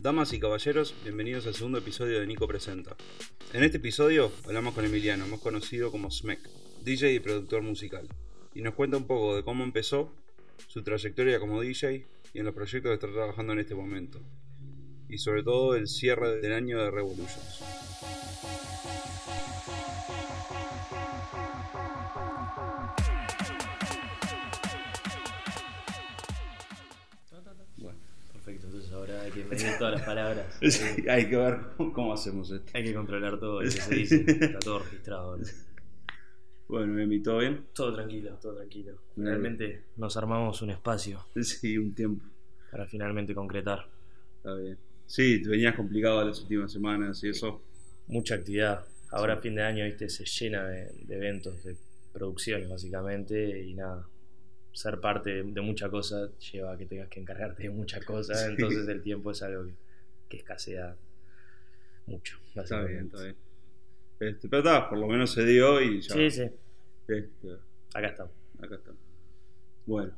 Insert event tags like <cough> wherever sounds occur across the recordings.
Damas y caballeros, bienvenidos al segundo episodio de Nico Presenta. En este episodio hablamos con Emiliano, más conocido como Smek, DJ y productor musical, y nos cuenta un poco de cómo empezó, su trayectoria como DJ y en los proyectos que está trabajando en este momento, y sobre todo el cierre del año de Revolutions. Todas las palabras. <laughs> Sí, hay que ver cómo hacemos esto. Hay que controlar todo lo que se <laughs> dice. Está todo registrado. ¿no? Bueno, Emi, ¿todo bien? Todo tranquilo, todo tranquilo. Finalmente nos armamos un espacio Sí, un tiempo. para finalmente concretar. Está bien. Sí, te venías complicado las últimas semanas y eso. Mucha actividad. Ahora fin de año, viste, se llena de, de eventos, de producciones básicamente y nada. Ser parte de, mucha cosa lleva a que tengas que encargarte de muchas cosas, Sí. entonces el tiempo es algo que, que escasea mucho. Está bien, está bien. Este, pero está, por lo menos se dio y ya. Sí, sí, Este, acá estamos. acá está. Bueno,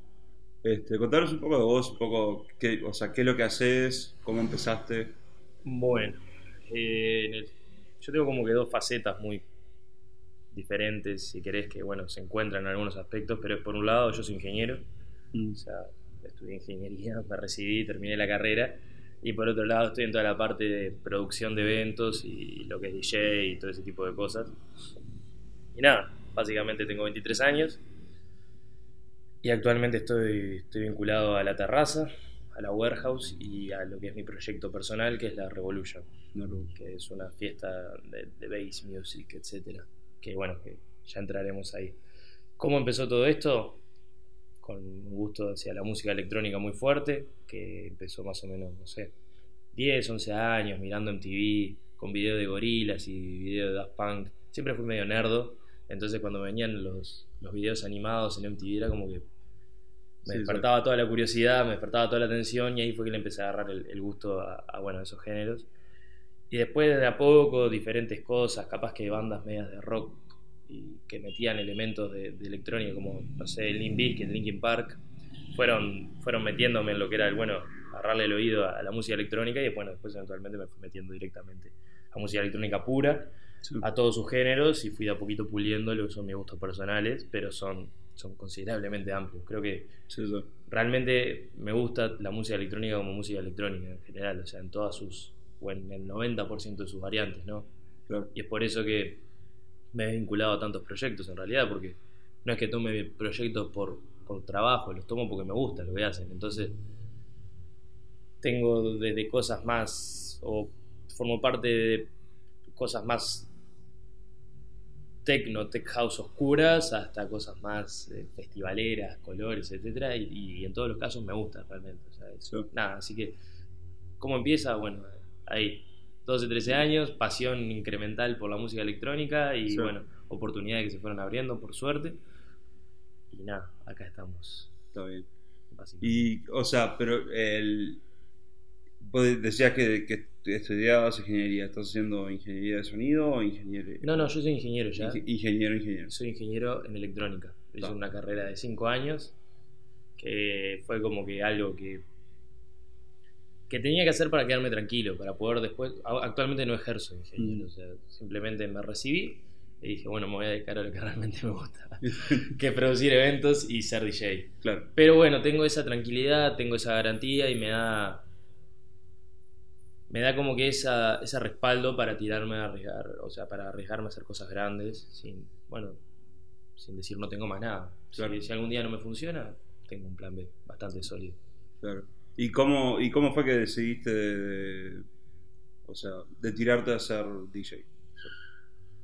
este, contanos un poco de vos, un poco, qué, o sea, qué es lo que haces, cómo empezaste. Bueno, eh, en el- yo tengo como que dos facetas muy diferentes, si querés, que bueno, se encuentran en algunos aspectos, pero es por un lado, yo soy ingeniero, o sea, estudié ingeniería, <laughs> me recibí, terminé la carrera, y por otro lado estoy en toda la parte de producción de eventos y lo que es DJ y todo ese tipo de cosas. Y nada, básicamente tengo 23 años y actualmente estoy, estoy vinculado a la terraza, a la warehouse y a lo que es mi proyecto personal, que es la Revolution, No, no. que es una fiesta de, de bass music, etcétera. Que bueno, que ya entraremos ahí. ¿Cómo empezó todo esto? Con un gusto hacia la música electrónica muy fuerte, que empezó más o menos, no sé, 10, 11 años, mirando MTV, con video de gorilas y video de Daft Punk. Siempre fui medio nerdo, entonces cuando venían los, los videos animados en MTV era como que me Sí, despertaba toda la curiosidad, me despertaba toda la atención y ahí fue que le empecé a agarrar el, el gusto a, a, bueno, a esos géneros. Y después de a poco, diferentes cosas, capaz que bandas medias de rock y que metían elementos de, de electrónica como, no sé, Limp Bizkit, Linkin Park, fueron, fueron metiéndome en lo que era el, bueno, agarrarle el oído a, a la música electrónica y bueno, después eventualmente me fui metiendo directamente a música electrónica pura, Sí. a todos sus géneros y fui de a poquito puliendo lo que son mis gustos personales, pero son, son considerablemente amplios. Creo que Sí, sí. realmente me gusta la música electrónica como música electrónica en general, o sea, en todas sus, o en el 90% de sus variantes, ¿no? Claro. Y es por eso que me he vinculado a tantos proyectos en realidad, porque no es que tome proyectos por, por trabajo, los tomo porque me gusta lo que hacen. Entonces, tengo desde cosas más, o formo parte de cosas más techno, tech house oscuras, hasta cosas más eh, festivaleras, colores, etcétera, y, y en todos los casos me gusta realmente. O sea, Sí. Nada, así que, ¿cómo empieza? Bueno, ahí, 12, 13 años, pasión incremental por la música electrónica y Sí. bueno, oportunidades que se fueron abriendo por suerte. Y nada, acá estamos. Está bien. Y, o sea, pero el. Vos decías que, que estudiabas ingeniería. ¿Estás haciendo ingeniería de sonido o ingeniería? No, no, yo soy ingeniero ya. Inge- Ingeniero, ingeniero. Soy ingeniero en electrónica. Hice una carrera de 5 años que fue como que algo que que tenía que hacer para quedarme tranquilo, para poder después... Actualmente no ejerzo ingeniero, Mm. o sea, simplemente me recibí y dije, bueno, me voy a dedicar a lo que <laughs> realmente me gusta, <laughs> que es producir eventos y ser DJ. claro. Pero bueno, tengo esa tranquilidad, tengo esa garantía y me da. Me da como que esa, ese respaldo para tirarme a arriesgar, o sea, para arriesgarme a hacer cosas grandes, sin, bueno, sin decir no tengo más nada. Si- Claro. Si, algún día no me funciona, tengo un plan B bastante sólido. Claro. ¿Y cómo, ¿Y cómo fue que decidiste de, de- o sea, de tirarte a ser DJ?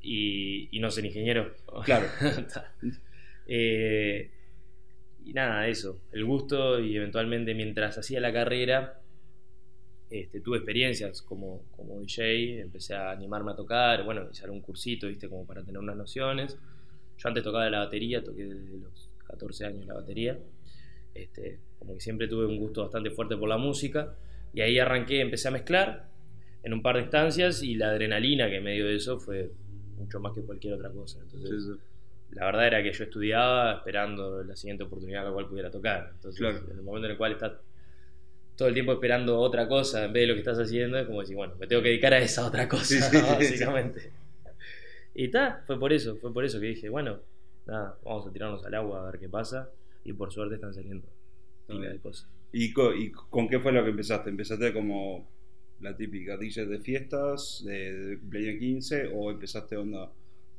Y, y no ser ingeniero. Claro. <laughs> Eh, y nada, eso, el gusto y eventualmente mientras hacía la carrera este, tuve experiencias como, como DJ, empecé a animarme a tocar, bueno, hice un cursito, viste, como para tener unas nociones. Yo antes tocaba la batería, toqué desde los 14 años la batería. Este, como que siempre tuve un gusto bastante fuerte por la música. Y ahí arranqué, empecé a mezclar en un par de instancias y la adrenalina que me dio eso fue mucho más que cualquier otra cosa. Entonces, Sí, sí. la verdad era que yo estudiaba esperando la siguiente oportunidad a la cual pudiera tocar. Entonces, Claro. en el momento en el cual estás todo el tiempo esperando otra cosa en vez de lo que estás haciendo, es como decir, bueno, me tengo que dedicar a esa otra cosa, Sí, sí, <laughs> básicamente. Y ta, fue por eso, fue por eso que dije, bueno, nada, vamos a tirarnos al agua a ver qué pasa. Y por suerte están saliendo cosas. ¿Y, co- y con qué fue lo que empezaste? ¿Empezaste como la típica DJ de fiestas, de, de cumpleaños 15, o empezaste onda,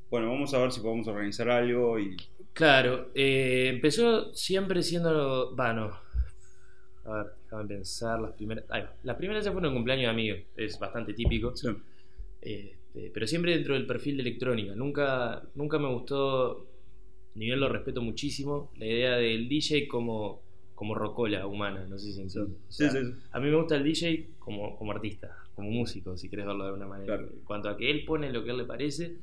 bueno, vamos a ver si podemos organizar algo y... Claro, eh, empezó siempre siendo. Bueno, a ver, déjame pensar. Las primeras, va. las primeras ya fueron cumpleaños de amigos, es bastante típico. Este, pero siempre dentro del perfil de electrónica. Nunca, nunca me gustó, ni bien lo respeto muchísimo, la idea del DJ como, como rocola humana, no sé si. O Sí, sea, sí, sí. A mí me gusta el DJ como, como artista, como músico, si querés verlo de alguna manera. Claro. En cuanto a que él pone lo que a él le parece,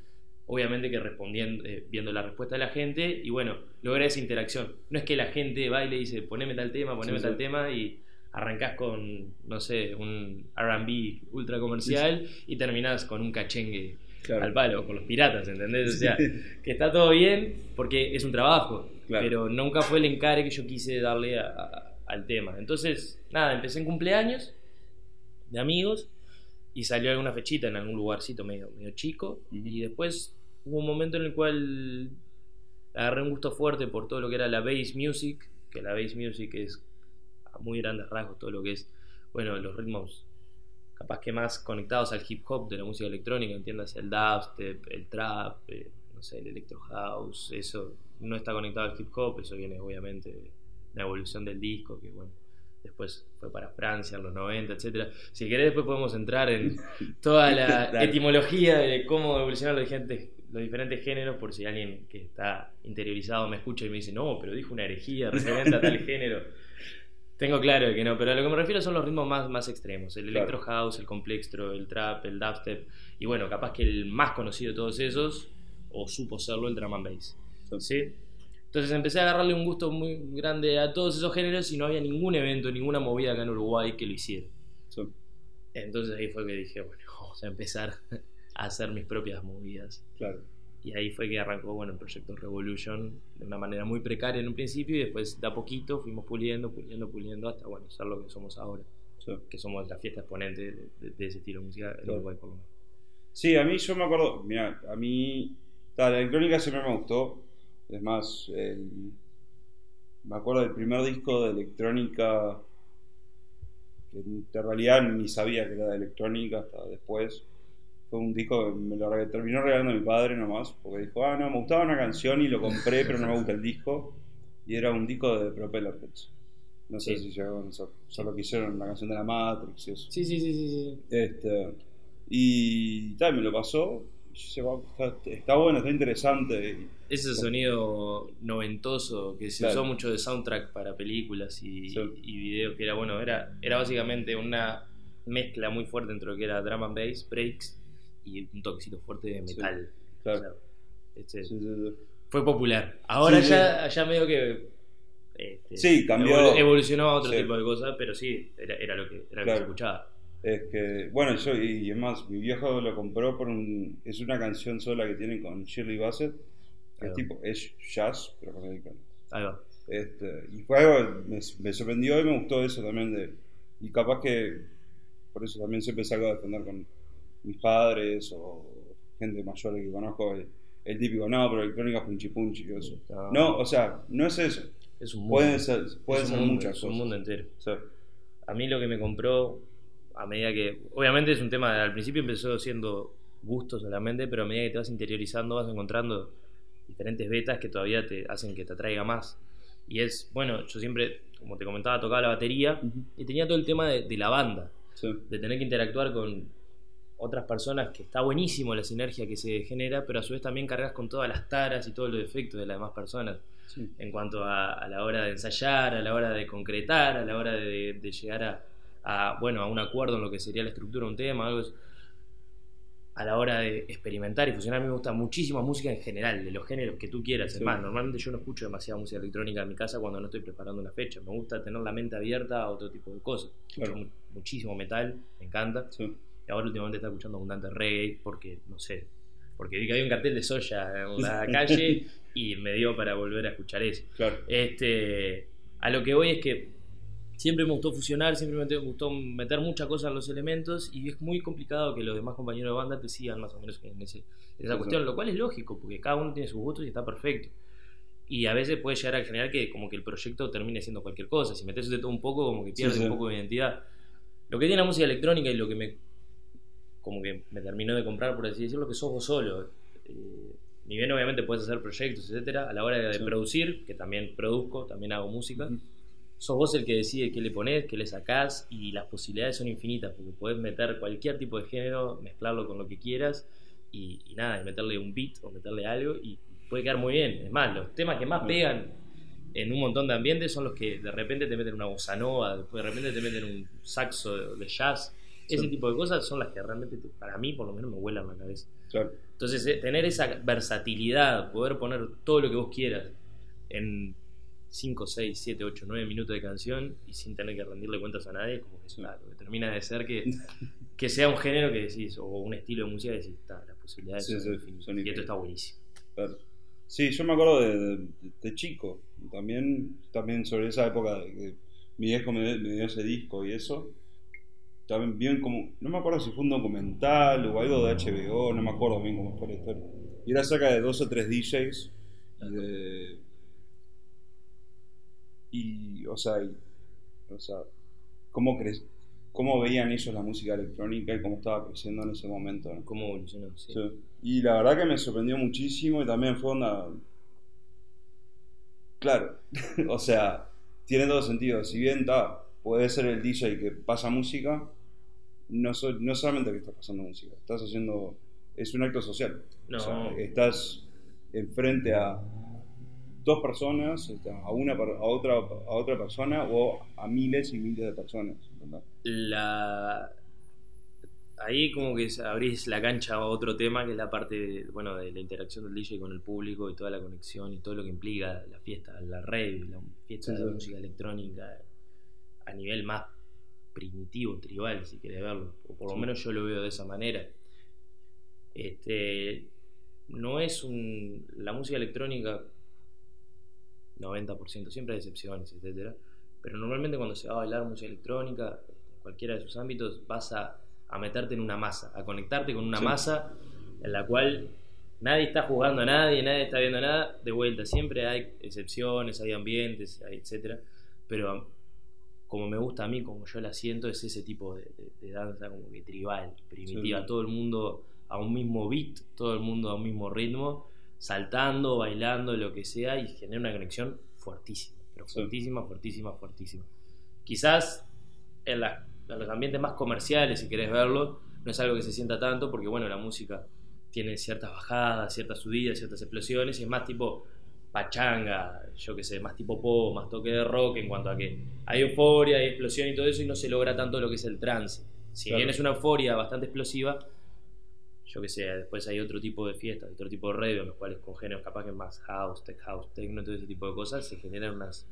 obviamente que respondiendo, eh, viendo la respuesta de la gente y bueno, logra esa interacción. No es que la gente baile y dice, poneme tal tema, poneme tal tema y arrancás con, no sé, un RB ultra comercial y terminás con un cachengue Claro. al palo, con los piratas, ¿entendés? O sea, que está todo bien porque es un trabajo, Claro. pero nunca fue el encare que yo quise darle a- a- al tema. Entonces, nada, empecé en cumpleaños de amigos y salió alguna fechita en algún lugarcito medio, medio chico Ujú. y después hubo un momento en el cual agarré un gusto fuerte por todo lo que era la bass music, que la bass music es a muy grandes rasgos todo lo que es, bueno, los ritmos capaz que más conectados al hip hop de la música electrónica, entiendas el dubstep, el trap, eh, no sé, el electro house, eso no está conectado al hip hop, eso viene obviamente de la evolución del disco, que bueno, después fue para Francia en los 90, etcétera. Si querés después podemos entrar en <laughs> toda la etimología de cómo evolucionan los diferentes, los diferentes géneros, por si alguien que está interiorizado me escucha y me dice, no, pero dijo una herejía referente a tal género. Tengo claro que no, pero a lo que me refiero son los ritmos más, más extremos. El Claro. electro house, el complextro, el trap, el dubstep. Y bueno, capaz que el más conocido de todos esos, o supo serlo, el drum and bass. ¿Sí? Entonces empecé a agarrarle un gusto muy grande a todos esos géneros y no había ningún evento, ninguna movida acá en Uruguay que lo hiciera. Sí. Entonces ahí fue que dije, bueno, <laughs> vamos a empezar <laughs> a hacer mis propias movidas. Claro. Y ahí fue que arrancó bueno, el proyecto Revolution de una manera muy precaria en un principio y después de a poquito fuimos puliendo, puliendo, puliendo hasta bueno, ser lo que somos ahora, Sí. que somos la fiesta exponente de, de- de ese estilo musical en Claro. Uruguay por lo menos. Sí, a mí yo me acuerdo, mira, a mí ta, la electrónica siempre me gustó. Es más, el- me acuerdo del primer disco de electrónica que en realidad ni sabía que era de electrónica hasta después. Fue un disco que me lo terminó regalando mi padre nomás, porque dijo, ah, no, me gustaba una canción y lo compré, pero no me gusta el disco. Y era un disco de Propeller Heads. No sé Sí. si llegaron eso. Solo que hicieron la canción de la Matrix y eso. Sí, sí, sí, sí. sí. Este, y tal, me lo pasó. y yo decía, "Wow, está, está bueno, está interesante. Ese sonido noventoso que se Claro. usó mucho de soundtrack para películas y, Sí. y videos, que era bueno, era, era básicamente una mezcla muy fuerte entre lo que era drum and bass, breaks y un toquecito fuerte de Sí, metal. claro. O sea, este, Sí, sí, sí. fue popular. Ahora ya, ya medio que este, Sí, cambió. evolu- evolucionó a otro tipo de cosas, pero sí, era, era lo que, era lo que Claro. se escuchaba. Es que, bueno, yo, y es más, mi viejo lo compró por un. Es una canción sola que tienen con Shirley Bassett. Que es tipo, es jazz, pero con electrónica. Ahí va. Este, y fue algo que me, me sorprendió y me gustó eso también. de Y capaz que por eso también siempre salgo a defender con mis padres o gente mayor que conozco el, el típico, no, pero electrónica punchi punchi y eso. No. No, o sea, no es eso. Es un mundo. Pueden ser, pueden ser mundo, muchas es un cosas. mundo entero. Sí, A mí lo que me compró, a medida que. Obviamente es un tema, al principio empezó siendo gusto solamente, pero a medida que te vas interiorizando vas encontrando diferentes betas que todavía te hacen que te atraiga más. Y es, bueno, yo siempre, como te comentaba, tocaba la batería y tenía todo el tema de, de la banda, sí, de tener que interactuar con otras personas, que está buenísimo la sinergia que se genera, pero a su vez también cargas con todas las taras y todos los defectos de las demás personas sí. en cuanto a, a la hora de ensayar, a la hora de concretar, a la hora de, de llegar a, a, bueno, a un acuerdo en lo que sería la estructura de un tema, algo es- a la hora de experimentar y fusionar. A mí me gusta muchísima música en general, de los géneros que tú quieras. Es Sí. más, normalmente yo no escucho demasiada música electrónica en mi casa cuando no estoy preparando una fecha. Me gusta tener la mente abierta a otro tipo de cosas. Claro. Muchísimo metal, me encanta. sí. Y ahora últimamente está escuchando abundante reggae porque, no sé, porque vi que había un cartel de soya en la calle <laughs> y me dio para volver a escuchar eso. Claro. Este, a lo que voy es que siempre me gustó fusionar, siempre me gustó meter muchas cosas en los elementos y es muy complicado que los demás compañeros de banda te sigan más o menos en, esa cuestión, lo cual es lógico, porque cada uno tiene sus gustos y está perfecto. Y a veces puede llegar a generar que como que el proyecto termine siendo cualquier cosa, si metes de todo un poco como que pierde un poco de identidad. Lo que tiene la música electrónica y lo que me como que me terminó de comprar, por así decirlo, que sos vos solo. Eh, ni bien obviamente puedes hacer proyectos, etcétera, a la hora de producir, que también produzco, también hago música, sos vos el que decide qué le pones, qué le sacás y las posibilidades son infinitas, porque puedes meter cualquier tipo de género, mezclarlo con lo que quieras y, nada, y meterle un beat o meterle algo y puede quedar muy bien. Es más, los temas que más pegan en un montón de ambientes son los que de repente te meten una bossa nova, después de repente te meten un saxo de, jazz. Ese tipo de cosas son las que realmente, para mí, por lo menos, me vuelan la cabeza. Entonces, eh, tener esa versatilidad, poder poner todo lo que vos quieras en 5, 6, 7, 8, 9 minutos de canción y sin tener que rendirle cuentas a nadie, como que, claro, que termina de ser que, <laughs> que sea un género que decís, o un estilo de música que decís, está, las posibilidades son, y esto está buenísimo. Sí, yo me acuerdo de, chico, también, también sobre esa época de que mi viejo me, me dio ese disco y eso también bien como, no me acuerdo si fue un documental o algo de HBO, no me acuerdo bien cómo fue la historia. Y era cerca de dos o tres DJs y de... Y, o sea, o sea ¿cómo, crees, ¿cómo veían ellos la música electrónica y cómo estaba creciendo en ese momento? ¿Cómo evolucionó? Sí. Y la verdad que me sorprendió muchísimo y también fue una... Claro, <laughs> o sea, tiene todo sentido. Si bien está puede ser el DJ que pasa música, no, no solamente que estás pasando música, estás haciendo, es un acto social. estás enfrente a dos personas, este, a una a otra a otra persona o a miles y miles de personas. La ahí como que abrís la cancha a otro tema que es la parte bueno de la interacción del DJ con el público y toda la conexión y todo lo que implica la fiesta, la red, la fiesta de música electrónica, a nivel más primitivo, tribal, si querés verlo, o por lo menos yo lo veo de esa manera. Este, no es un. La música electrónica, 90%, siempre hay excepciones, etcétera, pero normalmente cuando se va a bailar música electrónica, en cualquiera de sus ámbitos, vas a, meterte en una masa, a conectarte con una masa en la cual nadie está jugando a nadie, nadie está viendo nada, de vuelta, siempre hay excepciones, hay ambientes, hay etcétera, pero como me gusta a mí, como yo la siento, es ese tipo de, danza como que tribal, primitiva, todo el mundo a un mismo beat, todo el mundo a un mismo ritmo, saltando, bailando, lo que sea, y genera una conexión fuertísima, pero fuertísima, fuertísima, fuertísima. Quizás en, los ambientes más comerciales, si querés verlo, no es algo que se sienta tanto, porque bueno, la música tiene ciertas bajadas, ciertas subidas, ciertas explosiones, y es más tipo pachanga, yo que sé, más tipo pop, más toque de rock en cuanto a que hay euforia, hay explosión y todo eso y no se logra tanto lo que es el trance. Si bien es una euforia bastante explosiva, yo que sé, después hay otro tipo de fiestas, otro tipo de radio en los cuales con géneros capaz que más house, tech house, techno, todo ese tipo de cosas, se generan unas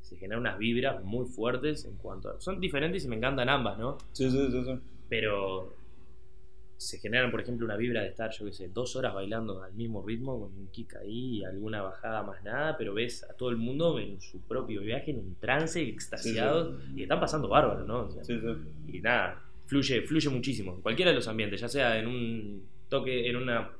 se generan unas vibras muy fuertes en cuanto a... Son diferentes y me encantan ambas, ¿no? Sí, sí, sí. sí. Pero se generan, por ejemplo, una vibra de estar, yo qué sé, dos horas bailando al mismo ritmo, con un kick ahí alguna bajada más nada, pero ves a todo el mundo en su propio viaje, en un trance, extasiado, y están pasando bárbaro, ¿no? y nada, fluye, fluye muchísimo, en cualquiera de los ambientes, ya sea en un toque, en una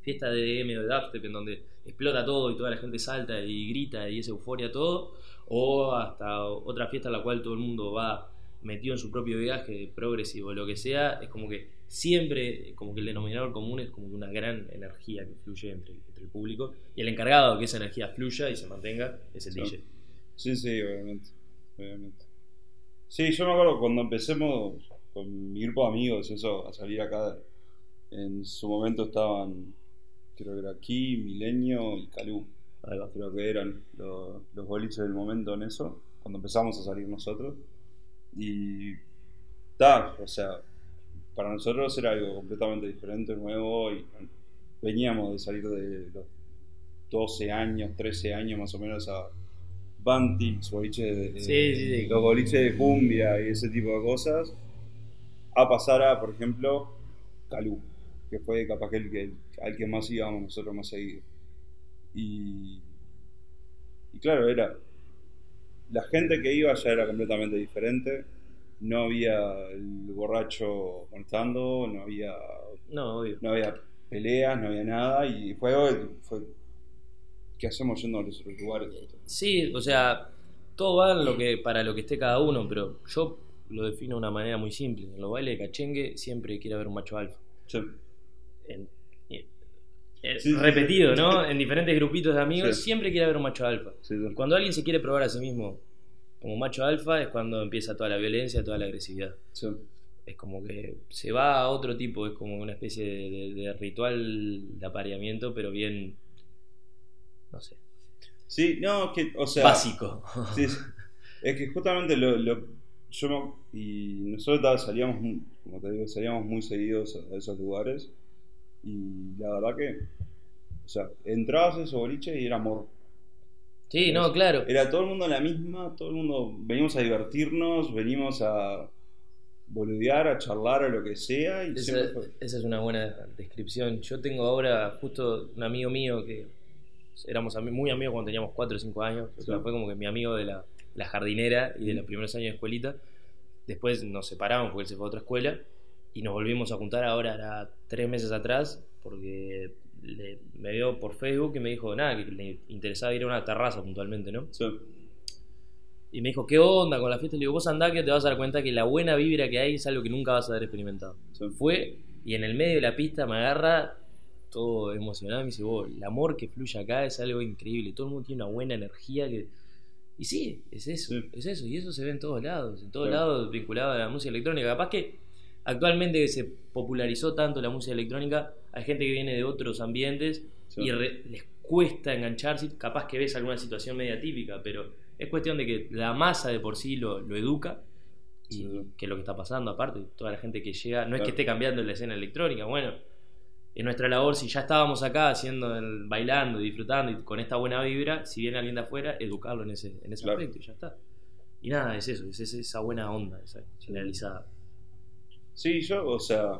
fiesta de DM o de dubstep, en donde explota todo y toda la gente salta y grita y es euforia todo, o hasta otra fiesta en la cual todo el mundo va metido en su propio viaje progresivo, lo que sea, es como que siempre, como que el denominador común es como una gran energía que fluye entre, el público y el encargado de que esa energía fluya y se mantenga es el DJ. Sí, sí, obviamente, obviamente. Sí, yo me acuerdo cuando empecemos con mi grupo de amigos, eso, a salir acá, en su momento estaban, creo que era aquí, Milenio y Calú. Creo que eran los, los boliches del momento en eso, cuando empezamos a salir nosotros. Y está, o sea, para nosotros era algo completamente diferente, nuevo, y veníamos de salir de los 12 años, 13 años más o menos a Bantix, boliche de, los boliches de cumbia y ese tipo de cosas, a pasar a, por ejemplo, Calú, que fue capaz que el que, al que más íbamos nosotros más seguido. Y, y claro, era la gente que iba ya era completamente diferente. No había el borracho contando, no había, No, obvio. no había peleas, no había nada. Y fue, fue ¿qué hacemos yendo a los otros lugares? Sí, o sea, todo va en lo que, para lo que esté cada uno, pero yo lo defino de una manera muy simple. En los bailes de cachengue siempre quiere haber un macho alfa. Sí. En- Sí, repetido. ¿no? En diferentes grupitos de amigos Sí. siempre quiere haber un macho alfa. Sí. Cuando alguien se quiere probar a sí mismo como macho alfa es cuando empieza toda la violencia, toda la agresividad. Sí. Es como que se va a otro tipo, es como una especie de, de- de ritual de apareamiento, pero bien, no sé, Sí, no, que, o sea, básico. <laughs> Sí. Es que justamente lo, lo- yo y nosotros salíamos, como te digo, salíamos muy seguidos a esos lugares y la verdad que, o sea, entrabas a esos boliches y era amor. Sí, no, claro. Era todo el mundo la misma, todo el mundo, venimos a divertirnos, venimos a boludear, a charlar, a lo que sea y Esa, siempre fue- esa es una buena descripción. Yo tengo ahora justo un amigo mío que éramos muy amigos cuando teníamos 4 o 5 años. O sea, Sí. fue como que mi amigo de la, la jardinera y de los primeros años de escuelita. Después nos separamos porque él se fue a otra escuela y nos volvimos a juntar ahora, era tres meses atrás, porque le- me vio por Facebook y me dijo, nada, que le interesaba ir a una terraza puntualmente, ¿no? sí, Y me dijo, ¿qué onda con la fiesta? Le digo, vos andá que te vas a dar cuenta que la buena vibra que hay es algo que nunca vas a haber experimentado. sí. Fue y en el medio de la pista me agarra todo emocionado y me dice, vos, el amor que fluye acá es algo increíble. Todo el mundo tiene una buena energía que... Y sí, es eso, Sí. es eso. Y eso se ve en todos lados, en todos Claro. lados vinculado a la música electrónica. Capaz que actualmente se popularizó tanto la música electrónica, hay gente que viene de otros ambientes Sí. y re- les cuesta engancharse. Capaz que ves alguna situación media típica, pero es cuestión de que la masa de por sí lo, lo educa. Y Sí. que es lo que está pasando, aparte, toda la gente que llega, no es que esté cambiando la escena electrónica, bueno, en nuestra labor, si ya estábamos acá haciendo el, bailando y disfrutando y con esta buena vibra, si viene alguien de afuera, educarlo en ese, en ese Claro. aspecto y ya está. Y nada, es eso, es esa- esa buena onda, esa generalizada. Sí, yo, o sea,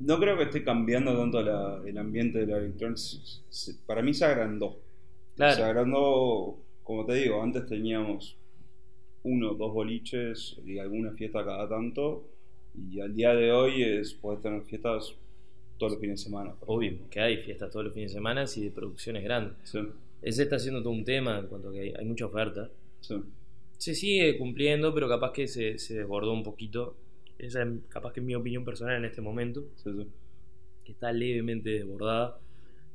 no creo que esté cambiando tanto la- el ambiente de la electrónica. Para mí se agrandó. Claro. Se agrandó, como te digo, antes teníamos uno, dos boliches y alguna fiesta cada tanto. Y al día de hoy es puedes tener fiestas todos los fines de semana. Obvio, que hay fiestas todos los fines de semana y de producciones grandes. Sí, Ese está haciendo todo un tema en cuanto a que hay, hay mucha oferta. sí, Se sigue cumpliendo, pero capaz que se, se desbordó un poquito. Esa es capaz que es mi opinión personal en este momento. sí, sí. que está levemente desbordada.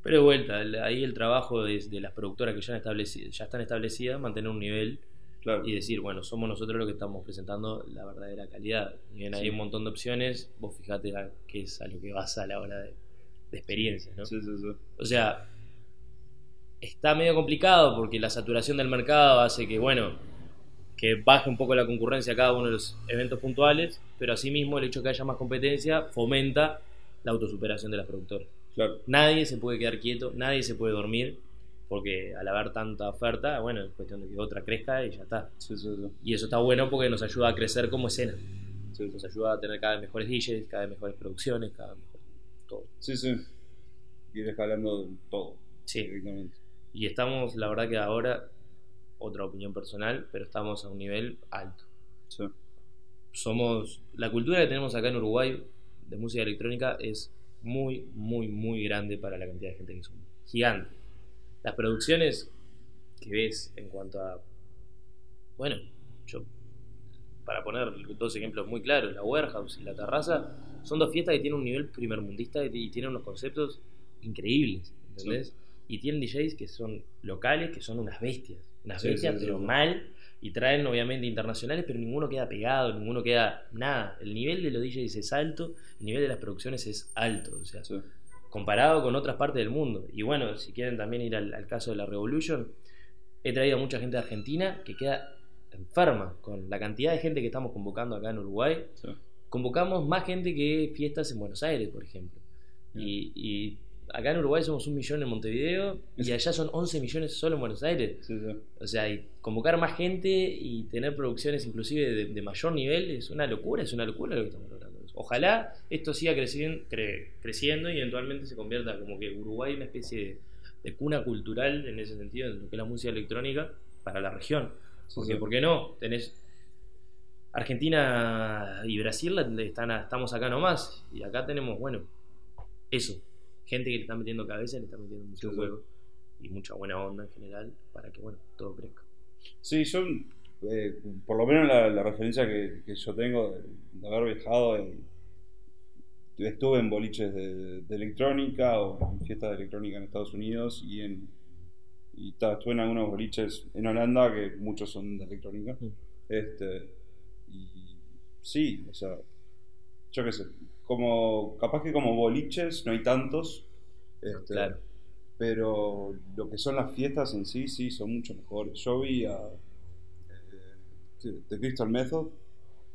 Pero de vuelta, el- ahí el trabajo de, de las productoras que ya, han estableci- ya están establecidas, mantener un nivel Claro. y decir, bueno, somos nosotros los que estamos presentando la verdadera calidad. Y bien, hay Sí. un montón de opciones, vos fijate a qué es a lo que vas a la hora de, de experiencia, ¿no? Sí, sí, sí. O sea, está medio complicado porque la saturación del mercado hace que, bueno, que baje un poco la concurrencia a cada uno de los eventos puntuales, pero asimismo el hecho de que haya más competencia fomenta la autosuperación de las productoras. Claro. Nadie se puede quedar quieto, nadie se puede dormir, porque al haber tanta oferta, bueno, es cuestión de que otra crezca y ya está. Sí, sí, sí. Y eso está bueno porque nos ayuda a crecer como escena, nos ayuda a tener cada vez mejores DJs, cada vez mejores producciones, cada vez mejor todo. Sí, sí. Ir escalando todo. Sí. Directamente. Y estamos, la verdad que ahora, otra opinión personal, pero estamos a un nivel alto. Sí. Somos, la cultura que tenemos acá en Uruguay de música electrónica es muy, muy, muy grande para la cantidad de gente que somos. Gigante. Las producciones que ves en cuanto a, bueno, yo, para poner dos ejemplos muy claros, la Warehouse y la Terraza, son dos fiestas que tienen un nivel primermundista y tienen unos conceptos increíbles, ¿entendés? Y tienen DJs que son locales, que son unas bestias, Sí, bestias, sí, sí, pero mal, y traen obviamente internacionales, pero ninguno queda pegado, ninguno queda nada. El nivel de los DJs es alto, el nivel de las producciones es alto, o sea, comparado con otras partes del mundo. Y bueno, si quieren también ir al, al caso de la Revolution, he traído a mucha gente de Argentina que queda enferma con la cantidad de gente que estamos convocando acá en Uruguay. Sí. Convocamos más gente que fiestas en Buenos Aires, por ejemplo. Y, y acá en Uruguay somos un millón en Montevideo y allá son 11 millones solo en Buenos Aires. Sí, sí. O sea, y convocar más gente y tener producciones inclusive de, de mayor nivel es una locura, es una locura lo que estamos logrando. Ojalá esto siga creciendo, cre- creciendo y eventualmente se convierta como que Uruguay una especie de, de cuna cultural en ese sentido, en lo que es la música electrónica para la región. Porque, sí. ¿por qué no? Tenés Argentina y Brasil están estamos acá nomás. Y acá tenemos, bueno, eso. Gente que le está metiendo cabeza, le está metiendo mucho Sí, sí. juego. Y mucha buena onda en general para que, bueno, todo crezca. Sí, yo, eh, por lo menos la, la referencia que, que yo tengo de, haber viajado, en- estuve en boliches de, de electrónica o en fiestas de electrónica en Estados Unidos y en y ta, estuve en algunos boliches en Holanda que muchos son de electrónica. Mm. Este, y sí, o sea, yo qué sé, como capaz que como boliches no hay tantos. este, Claro. pero lo que son las fiestas en sí, sí, son mucho mejores. Yo vi a eh, The Crystal Method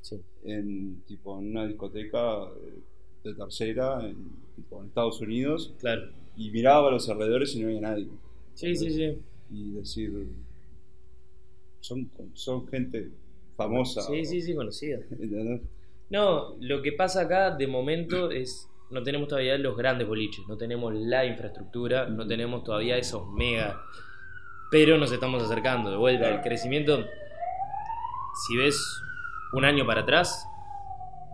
Sí. en, tipo, en una discoteca eh, de tercera en, tipo, en Estados Unidos Claro. y miraba a los alrededores y no había nadie. Sí, sí, sí. Y decir, son, son gente famosa. Sí, sí, sí, conocida. <laughs> ¿entendés? No, lo que pasa acá de momento es no tenemos todavía los grandes boliches, no tenemos la infraestructura, no tenemos todavía esos mega, pero nos estamos acercando de vuelta. El crecimiento, si ves un año para atrás,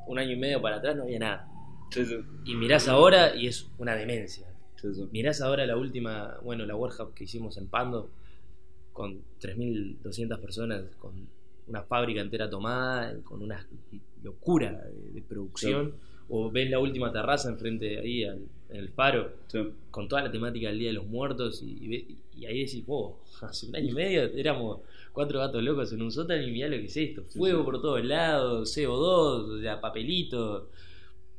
un año y medio para atrás no había nada. Sí, sí, Y mirás ahora y es una demencia. sí. Mirás ahora la última, bueno, la workshop que hicimos en Pando, con 3.200 personas, con una fábrica entera tomada, con una locura de, de producción. O ves la última terraza enfrente ahí, al- en el faro, Sí. con toda la temática del Día de los Muertos, y, y y ahí decís, wow, <laughs> hace un año y medio éramos cuatro gatos locos en un sótano y mirá lo que es esto. Fuego sí. por todos lados, CO2, o sea, papelito,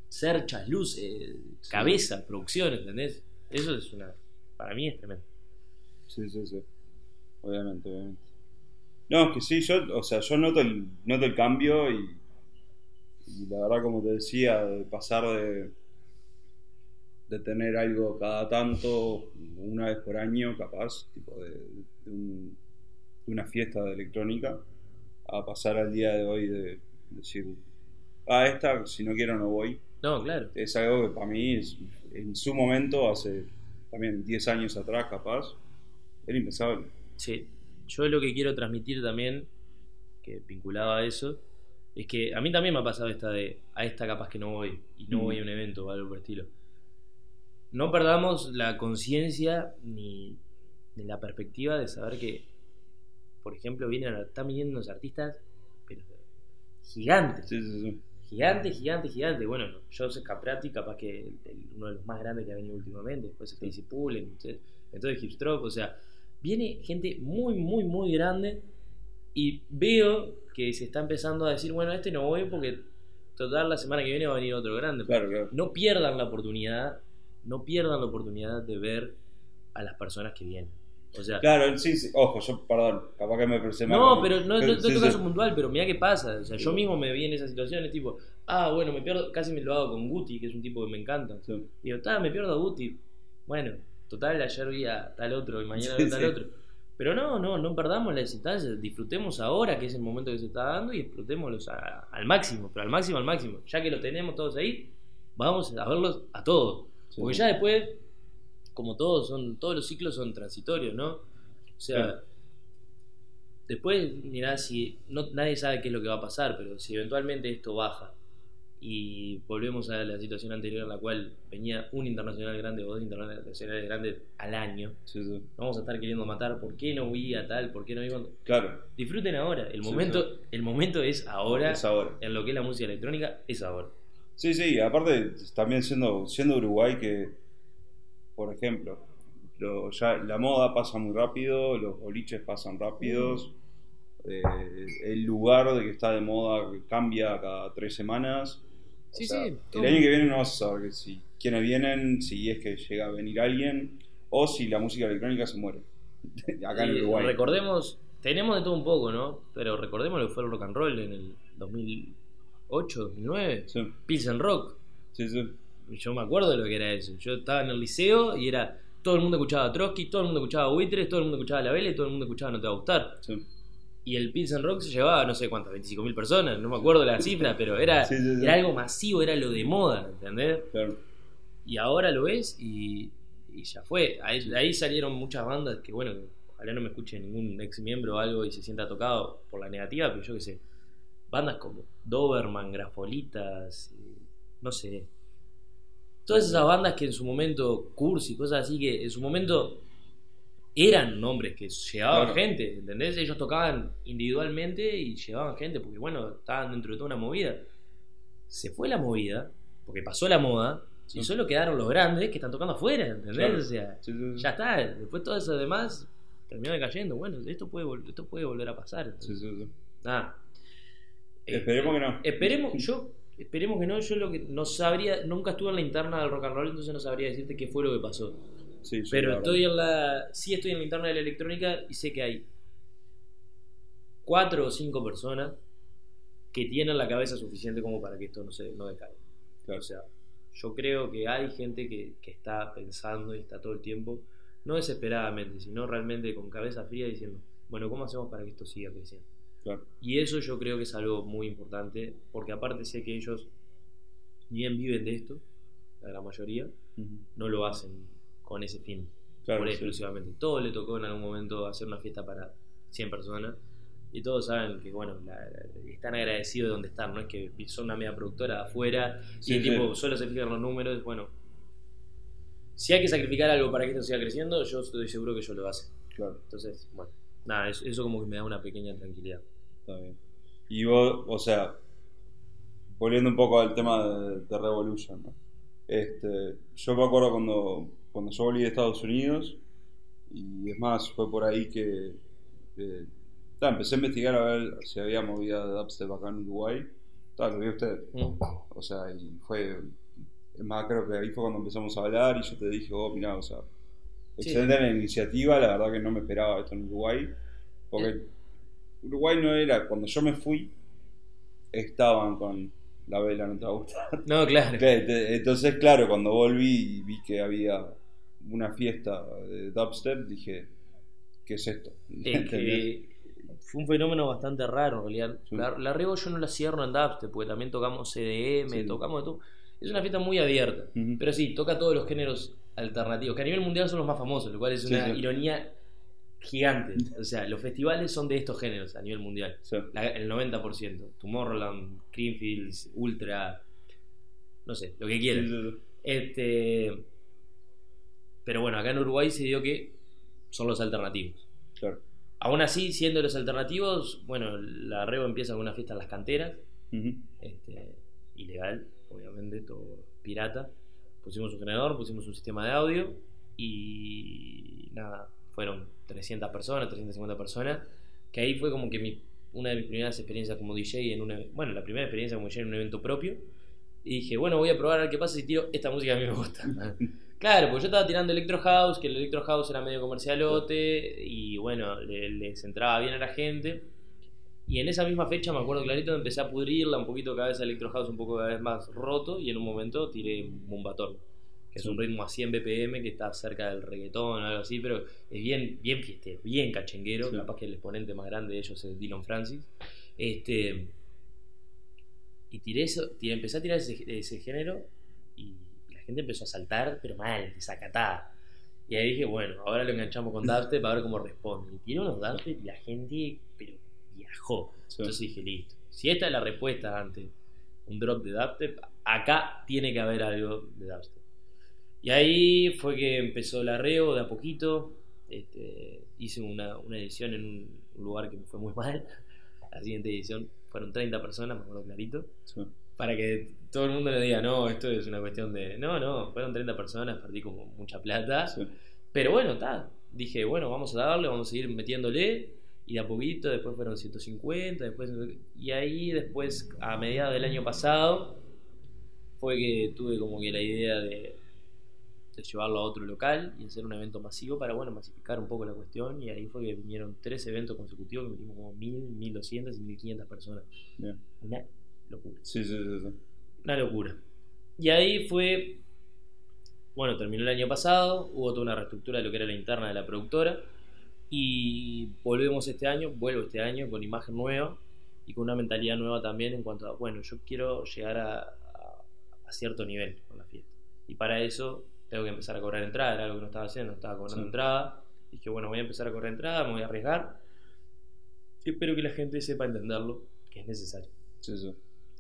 cerchas, luces, cabeza, producción, ¿entendés? Eso es una. Para mí es tremendo. Sí, sí, sí. Obviamente, obviamente. No, es que sí, yo, o sea, yo noto el, noto el cambio y, y la verdad, como te decía, de pasar de, de tener algo cada tanto, una vez por año, capaz, tipo de, de un- de una fiesta de electrónica, a pasar al día de hoy de decir, ah, esta, si no quiero no voy. No, claro. Es algo que para mí, es, en su momento, hace también 10 años atrás, capaz, era impensable. Sí. Yo lo que quiero transmitir también, que vinculado a eso, es que a mí también me ha pasado esta de a esta capaz que no voy y no Mm. voy a un evento o algo por el estilo. No perdamos la conciencia ni, ni la perspectiva de saber que, por ejemplo, vienen, están viniendo unos artistas pero gigantes. Sí, sí, sí. Gigante, gigante, gigante. Bueno, Joseph Caprati, capaz que el- el- uno de los más grandes que ha venido últimamente. Después Stacy Pullen, entonces, entonces Hipstrop. O sea, viene gente muy, muy, muy grande. Y veo que se está empezando a decir, bueno, este no voy porque total la semana que viene va a venir otro grande. Claro, claro. No pierdan la oportunidad, no pierdan la oportunidad de ver a las personas que vienen. O sea, Claro, sí, sí. Ojo, yo, perdón, capaz que me expresé mal. no, pero no, no, no sí, es sí. caso puntual, pero mira qué pasa. O sea, yo mismo me vi en esa situación, es tipo, ah, bueno, me pierdo, casi me lo hago con Guti, que es un tipo que me encanta. Digo, ta, me pierdo a Guti. Bueno, total, ayer vi a tal otro y mañana veo a tal sí. otro. Pero no, no, no perdamos las instancias, disfrutemos ahora, que es el momento que se está dando, y explotémoslos a- al máximo, pero al máximo, al máximo. Ya que lo tenemos todos ahí, vamos a verlos a todos. Sí. Porque ya después, como todos son, todos los ciclos son transitorios, ¿no? O sea, después, mirá, si no, nadie sabe qué es lo que va a pasar, pero si eventualmente esto baja y volvemos a la situación anterior en la cual venía un internacional grande o dos internacionales grandes al año, Sí, sí. vamos a estar queriendo matar, ¿por qué no vi a tal? ¿Por qué no vi cuando-?" Claro, Disfruten ahora, el Sí, momento, el momento es ahora, es ahora. en lo que es la música electrónica, es ahora. Sí, sí, aparte también siendo, siendo Uruguay que, por ejemplo, lo- ya la moda pasa muy rápido, los boliches pasan rápidos, eh, el lugar de que está de moda cambia cada tres semanas. Sí, sea, sí, El año que viene no vas a saber si, quiénes vienen, si es que llega a venir alguien, o si la música electrónica se muere. <laughs> Acá en Uruguay. Recordemos, tenemos de todo un poco, ¿no? Pero recordemos lo que fue el rock and roll en el 2008, 2009. Sí, Pilsen Rock. sí, sí. Yo me acuerdo de lo que era eso. Yo estaba en el liceo y era. Todo el mundo escuchaba a Trotsky, todo el mundo escuchaba a Buitres, todo el mundo escuchaba a La Vela y todo el mundo escuchaba No Te Va a Gustar. sí. Y el Pilsen Rock se llevaba, no sé cuántas, 25.000 personas, no me acuerdo la cifra, pero era, Sí, sí, sí. era algo masivo, era lo de moda, ¿entendés? Claro. Y ahora lo ves y, y ya fue. Ahí, de ahí salieron muchas bandas que, bueno, ojalá no me escuche ningún ex miembro o algo y se sienta tocado por la negativa, pero yo qué sé, bandas como Doberman, Grafolitas, eh, no sé, todas esas bandas que en su momento, Cursi, cosas así, que en su momento eran nombres que llevaban Claro. gente, ¿entendés? Ellos tocaban individualmente y llevaban gente, porque bueno, estaban dentro de toda una movida. Se fue la movida, porque pasó la moda, y solo quedaron los grandes que están tocando afuera, ¿entendés? Claro. O sea, Sí, sí, sí. ya está, después todo eso demás terminó decayendo. Bueno, esto puede, vol- esto puede volver a pasar. Sí, sí, sí. Nada. Eh, Esperemos que no. Esperemos, yo, esperemos que no, yo lo que no sabría, nunca estuve en la interna del rock and roll, entonces no sabría decirte qué fue lo que pasó. Sí, sí, Pero estoy en la, sí estoy en la interna de la electrónica y sé que hay cuatro o cinco personas que tienen la cabeza suficiente como para que esto no se no decaiga. Claro. O sea, yo creo que hay gente que, que está pensando y está todo el tiempo, no desesperadamente, sino realmente con cabeza fría diciendo, bueno, ¿cómo hacemos para que esto siga creciendo? Claro. Y eso yo creo que es algo muy importante, porque aparte sé que ellos, bien viven de esto, la gran mayoría, no lo hacen con ese fin, Claro, por sí. exclusivamente. Todo le tocó en algún momento hacer una fiesta para 100 personas. Y todos saben que, bueno, la- la- están agradecidos de donde están, no es que son una media productora de afuera Sí, y sí. tipo solo se fijan los números. Bueno, si hay que sacrificar algo para que esto siga creciendo, yo estoy seguro que ellos lo. Claro, Entonces, bueno, nada, eso, eso como que me da una pequeña tranquilidad. está bien. Y vos, o sea, volviendo un poco al tema de, de Revolution, ¿no? Este, yo me acuerdo cuando, cuando yo volví de Estados Unidos, y es más, fue por ahí que eh, ta, empecé a investigar a ver si había movida de dubstep acá en Uruguay. Ta, lo vi a usted. Mm. O sea, y fue. Es más, creo que ahí fue cuando empezamos a hablar y yo te dije, oh, mirá, o sea, Sí. excelente la iniciativa, la verdad que no me esperaba esto en Uruguay. Porque Eh. Uruguay no era, cuando yo me fui, estaban con la vela, no te va a gustar. No, claro. Entonces, claro, cuando volví y vi que había una fiesta de dubstep, dije, ¿qué es esto? Es <laughs> ¿Entendés? que fue un fenómeno bastante raro en realidad. Sí. La, la Rebo yo no la cierro en dubstep, porque también tocamos CDM, Sí. tocamos de todo. Es una fiesta muy abierta, pero sí, toca todos los géneros alternativos, que a nivel mundial son los más famosos, lo cual es una sí. ironía gigante. O sea, los festivales son de estos géneros a nivel mundial. La- el 90%. Tomorrowland, Greenfields, Ultra, no sé, lo que quieran. Este, pero bueno, acá en Uruguay se dio que son los alternativos. Claro. Aún así, siendo los alternativos, bueno, la Rebo empieza con una fiesta en las canteras, Ujú. este, ilegal, obviamente, todo pirata. Pusimos un generador, pusimos un sistema de audio y nada, fueron 300 personas, 350 personas, que ahí fue como que mi, una de mis primeras experiencias como DJ en una, bueno, la primera experiencia como DJ en un evento propio. Y dije, bueno, voy a probar a ver qué pasa si tiro esta música que a mí me gusta. <laughs> Claro, pues yo estaba tirando Electro House, que el Electro House era medio comercialote y bueno, le- les entraba bien a la gente. Y en esa misma fecha me acuerdo clarito, empecé a pudrirla un poquito cada vez Electro House un poco cada vez más roto y en un momento tiré Mumbatón, que es un ritmo a 100 BPM que está cerca del reggaetón o algo así, pero es bien, bien fiestero, bien cachenguero, Sí. capaz que el exponente más grande de ellos es Dylan Francis. Este, y tiré eso, tiré- empecé a tirar ese, ese género y gente empezó a saltar, pero mal, desacatada. Y ahí dije, bueno, ahora lo enganchamos con dubstep para ver cómo responde. Y tiré unos dubstep y la gente, pero viajó. Sí. Entonces dije, listo. Si esta es la respuesta ante un drop de dubstep, acá tiene que haber algo de dubstep. Y ahí fue que empezó la reo de a poquito. Este, hice una, una edición en un lugar que me fue muy <laughs> mal. La siguiente edición fueron 30 personas, me acuerdo clarito. Sí. Para que todo el mundo le diga, no, esto es una cuestión de. No, no, fueron 30 personas, perdí como mucha plata. Sí. Pero bueno, está. Dije, bueno, vamos a darle, vamos a seguir metiéndole. Y de a poquito, después fueron 150, después. Y ahí, después, a mediados del año pasado, fue que tuve como que la idea de, de llevarlo a otro local y hacer un evento masivo para, bueno, masificar un poco la cuestión. Y ahí fue que vinieron tres eventos consecutivos que metimos como 1000, 1200 y 1500 personas. Bien. Una locura. Sí, sí, sí, sí. Una locura. Y ahí fue. Bueno, terminó el año pasado, hubo toda una reestructura de lo que era la interna de la productora. Y volvemos este año, vuelvo este año con imagen nueva y con una mentalidad nueva también en cuanto a, bueno, yo quiero llegar a, a- a cierto nivel con la fiesta. Y para eso tengo que empezar a cobrar entrada, era algo que no estaba haciendo, no estaba cobrando Sí. entrada. Dije, bueno, voy a empezar a correr entrada, me voy a arriesgar. Y espero que la gente sepa entenderlo, que es necesario. Sí, sí.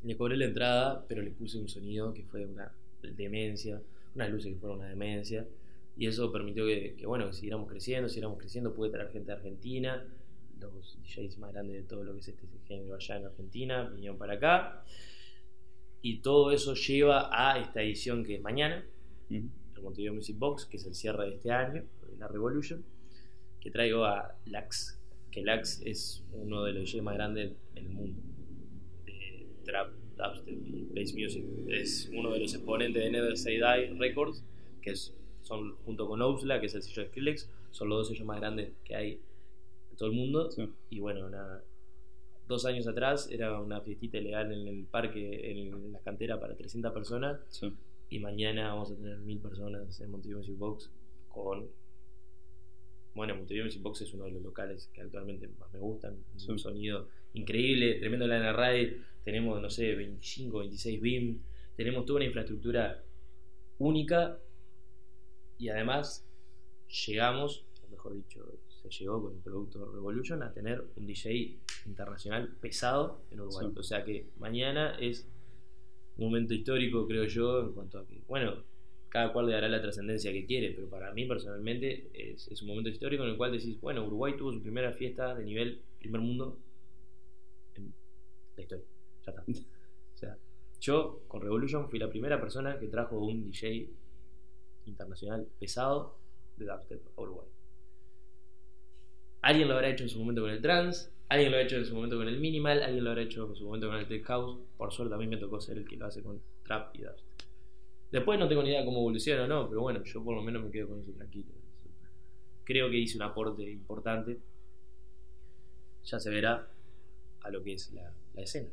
Le cobré la entrada, pero le puse un sonido que fue una demencia, unas luces que fueron una demencia. Y eso permitió que, que, bueno, que siguiéramos creciendo, siguiéramos creciendo. Pude traer gente de Argentina, los DJs más grandes de todo lo que es este género allá en Argentina, vinieron para acá. Y todo eso lleva a esta edición que es mañana, el Montevideo Music Box, que es el cierre de este año, la Revolution, que traigo a Lax, que Lax es uno de los DJs más grandes en el mundo, de trap, dubstep y bass music. Es uno de los exponentes de Never Say Die Records, que es, son junto con Ousla, que es el sello de Skrillex, son los dos sellos más grandes que hay en todo el mundo. Sí. Y bueno, dos años atrás era una fiestita ilegal en el parque, en la cantera para 300 personas. Sí. Y mañana vamos a tener mil personas en Montevideo Music Box con... Bueno, Montevideo Music Box es uno de los locales que actualmente más me gustan. Sí. Un sonido increíble, tremendo la raid. Tenemos, no sé, 25, 26 BIM. Tenemos toda una infraestructura única. Y además llegamos, o mejor dicho, se llegó con el producto Revolution a tener un DJ internacional pesado en Uruguay. Sí. O sea que mañana es un momento histórico, creo yo, en cuanto a que, bueno, cada cual le dará la trascendencia que quiere, pero para mí personalmente es, es un momento histórico en el cual decís, bueno, Uruguay tuvo su primera fiesta de nivel primer mundo en la historia. Ya está. O sea, yo con Revolution fui la primera persona que trajo un DJ internacional pesado de dubstep a Uruguay. Alguien lo habrá hecho en su momento con el trance, alguien lo ha hecho en su momento con el minimal, alguien lo habrá hecho en su momento con el tech house. Por suerte a mí me tocó ser el que lo hace con trap y dubstep. Después no tengo ni idea cómo evoluciona o no, pero bueno, yo por lo menos me quedo con eso tranquilo. Creo que hice un aporte importante. Ya se verá a lo que es la, escena.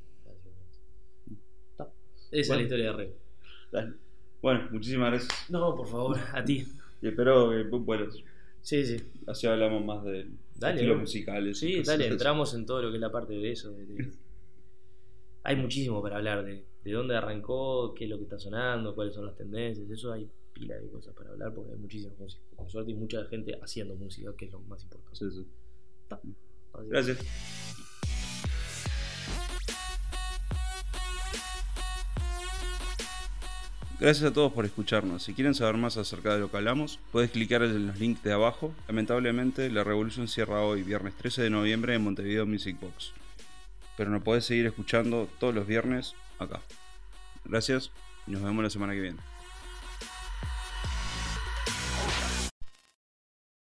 Esa es la historia de Rey. Dale. Bueno, muchísimas gracias. No, por favor, a ti. Y espero que, bueno, Sí, sí. así hablamos más de Dale, estilos musicales. Sí, dale, entramos en todo lo que es la parte de eso. de- de- <laughs> Hay muchísimo para hablar de, de dónde arrancó, qué es lo que está sonando, cuáles son las tendencias. Eso hay pila de cosas para hablar porque hay muchísima música. Con suerte y mucha gente haciendo música, que es lo más importante. Sí, sí. Gracias. Gracias a todos por escucharnos. Si quieren saber más acerca de lo que hablamos, puedes clicar en los links de abajo. Lamentablemente, la Revolución cierra hoy, viernes 13 de noviembre, en Montevideo Music Box. Pero nos podés seguir escuchando todos los viernes acá. Gracias y nos vemos la semana que viene.